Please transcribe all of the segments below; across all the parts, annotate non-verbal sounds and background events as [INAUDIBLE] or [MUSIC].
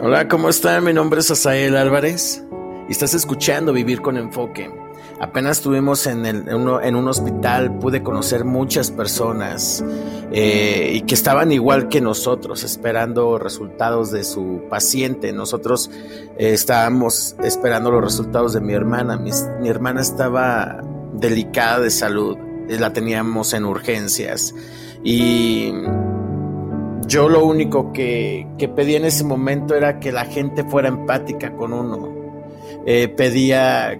Hola, ¿cómo están? Mi nombre es Asael Álvarez y estás escuchando Vivir con Enfoque. Apenas estuvimos en, un hospital, pude conocer muchas personas eh, y que estaban igual que nosotros, esperando resultados de su paciente. Nosotros eh, estábamos esperando los resultados de mi hermana. Mi, mi hermana estaba delicada de salud, la teníamos en urgencias y yo lo único que, pedí en ese momento era que la gente fuera empática con uno. Eh, pedía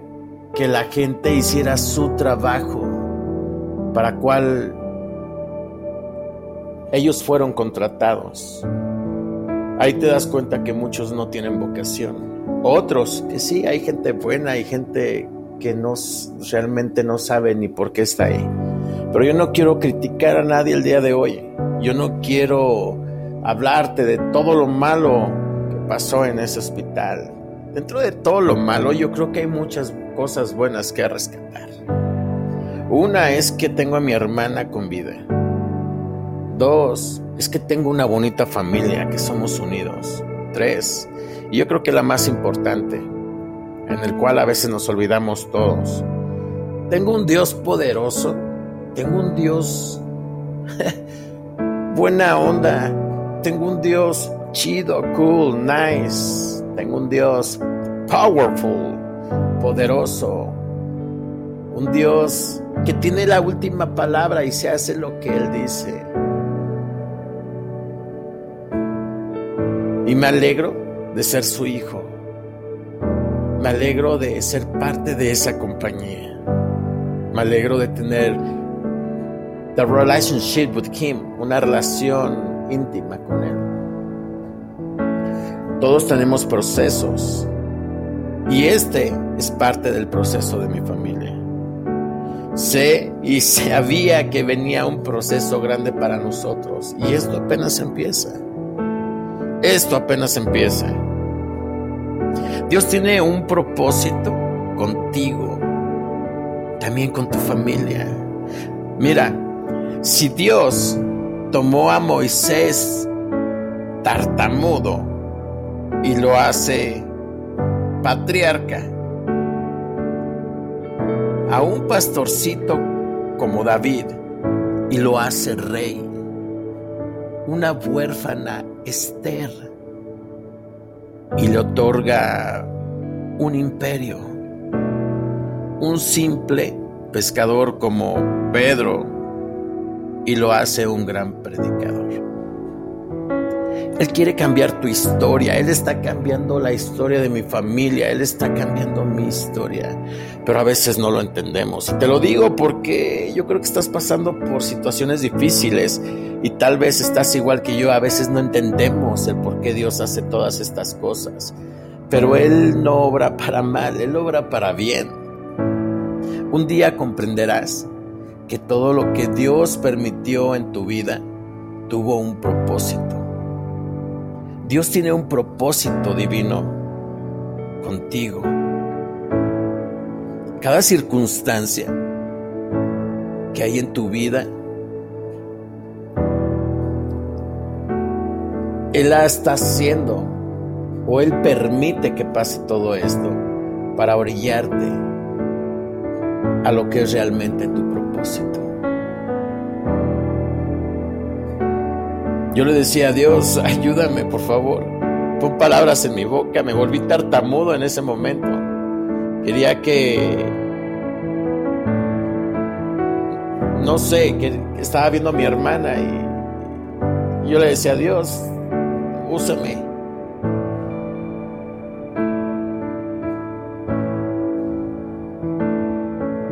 que la gente hiciera su trabajo para cual ellos fueron contratados. Ahí te das cuenta que muchos no tienen vocación. Otros, que sí, hay gente buena, hay gente que no, realmente no sabe ni por qué está ahí. Pero yo no quiero criticar a nadie el día de hoy. Yo no quiero hablarte de todo lo malo que pasó en ese hospital. Dentro de todo lo malo, yo creo que hay muchas cosas buenas que rescatar. Una es que tengo a mi hermana con vida. Dos, es que tengo una bonita familia, que somos unidos. Tres, y yo creo que la más importante, en el cual a veces nos olvidamos todos. Tengo un Dios poderoso, tengo un Dios [LAUGHS] buena onda, tengo un Dios chido, cool, nice. Tengo un Dios powerful, poderoso. Un Dios que tiene la última palabra y se hace lo que Él dice. Y me alegro de ser su hijo. Me alegro de ser parte de esa compañía. Me alegro de tener the relationship with him, una relación íntima con él. Todos tenemos procesos y este es parte del proceso de mi familia. Sé y sabía que venía un proceso grande para nosotros y esto apenas empieza. Esto apenas empieza. Dios tiene un propósito contigo, también con tu familia. Mira, si Dios tomó a Moisés tartamudo y lo hace patriarca, a un pastorcito como David y lo hace rey, una huérfana Esther. Y le otorga un imperio, un simple pescador como Pedro y lo hace un gran predicador. Él quiere cambiar tu historia, Él está cambiando la historia de mi familia, Él está cambiando mi historia, pero a veces no lo entendemos. Te lo digo porque yo creo que estás pasando por situaciones difíciles y tal vez estás igual que yo, a veces no entendemos el por qué Dios hace todas estas cosas, pero Él no obra para mal, Él obra para bien. Un día comprenderás que todo lo que Dios permitió en tu vida tuvo un propósito. Dios tiene un propósito divino contigo. Cada circunstancia que hay en tu vida, Él la está haciendo o Él permite que pase todo esto para orillarte a lo que es realmente tu Yo le decía a Dios, [LAUGHS] ayúdame por favor. Pon palabras en mi boca, me volví tartamudo en ese momento. Quería que, no sé, que, estaba viendo a mi hermana y yo le decía a Dios, úsame.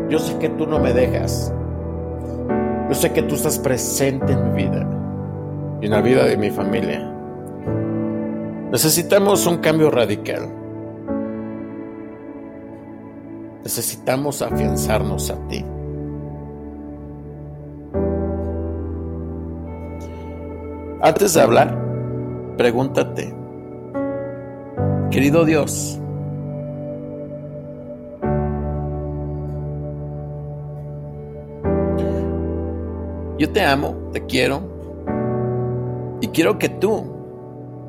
Yo sé que tú no me dejas. Yo sé que tú estás presente en mi vida y en la vida de mi familia. Necesitamos un cambio radical. Necesitamos afianzarnos a ti. Antes de hablar, pregúntate, querido Dios, Yo te amo, te quiero y quiero que tú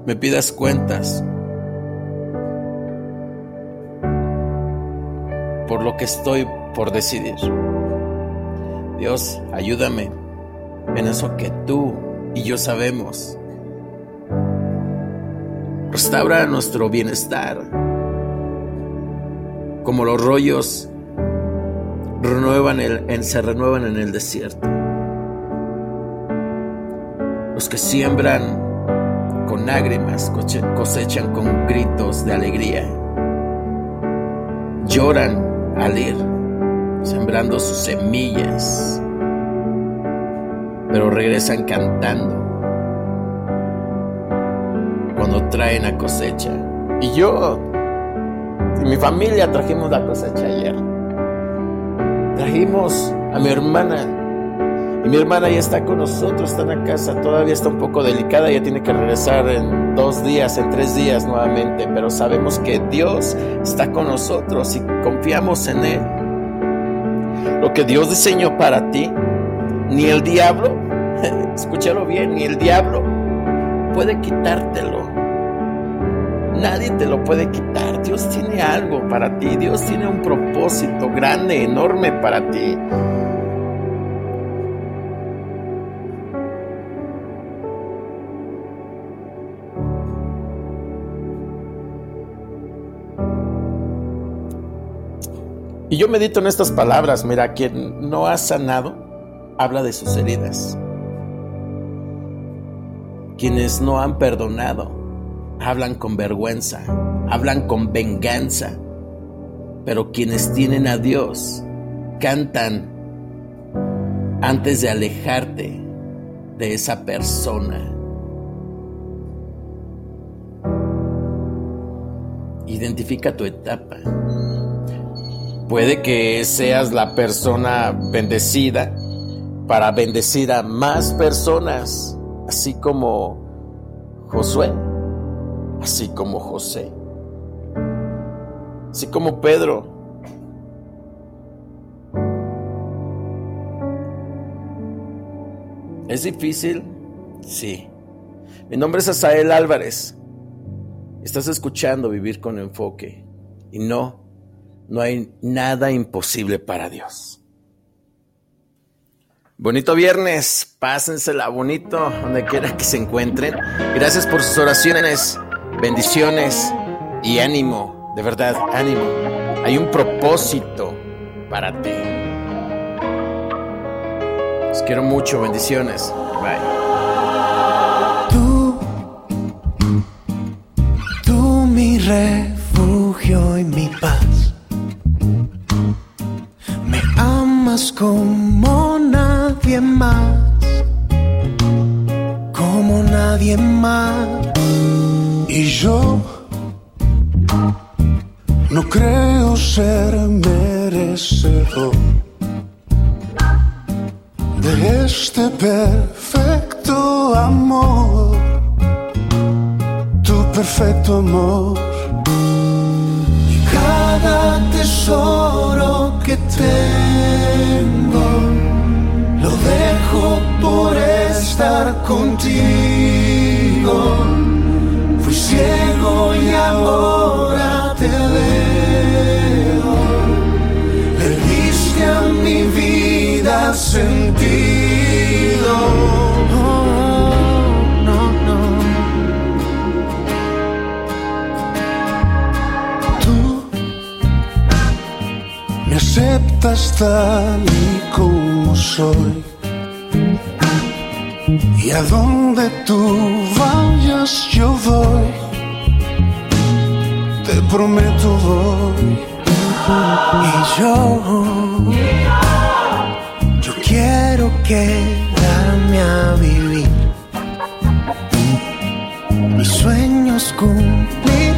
me pidas cuentas por lo que estoy por decidir. Dios, ayúdame en eso que tú y yo sabemos. Restaura nuestro bienestar, como los rollos renuevan el, en, se renuevan en el desierto. Los que siembran con lágrimas cosechan con gritos de alegría. Lloran al ir, sembrando sus semillas, pero regresan cantando cuando traen a cosecha. Y yo y mi familia trajimos la cosecha ayer. Trajimos a mi hermana mi hermana ya está con nosotros, está en la casa, todavía está un poco delicada, ya tiene que regresar en dos días, en tres días nuevamente, pero sabemos que Dios está con nosotros y confiamos en Él. Lo que Dios diseñó para ti, ni el diablo, [LAUGHS] escúchalo bien, ni el diablo puede quitártelo. Nadie te lo puede quitar. Dios tiene algo para ti. Dios tiene un propósito grande, enorme para ti. Y yo medito en estas palabras, mira, quien no ha sanado, habla de sus heridas. Quienes no han perdonado, hablan con vergüenza, hablan con venganza. Pero quienes tienen a Dios, cantan antes de alejarte de esa persona. Identifica tu etapa. Puede que seas la persona bendecida para bendecir a más personas, así como Josué, así como José, así como Pedro. ¿Es difícil? Sí. Mi nombre es Asael Álvarez. Estás escuchando Vivir con Enfoque. Y no, no hay nada imposible para Dios. Bonito viernes, pásensela bonito donde quiera que se encuentren. Gracias por sus oraciones, bendiciones y ánimo, de verdad, ánimo. Hay un propósito para ti. Los quiero mucho, bendiciones. Bye. Tú, tú mi refugio y mi paz como nadie más, como nadie más. Y yo no creo ser merecedor de este perfecto amor, tu perfecto amor. Y cada tesoro que tengo, lo dejo por estar contigo. Fui ciego y ahora tal y como soy. Y a donde tú vayas yo voy, te prometo voy. Y yo, yo quiero quedarme a vivir. Mis sueños cumplir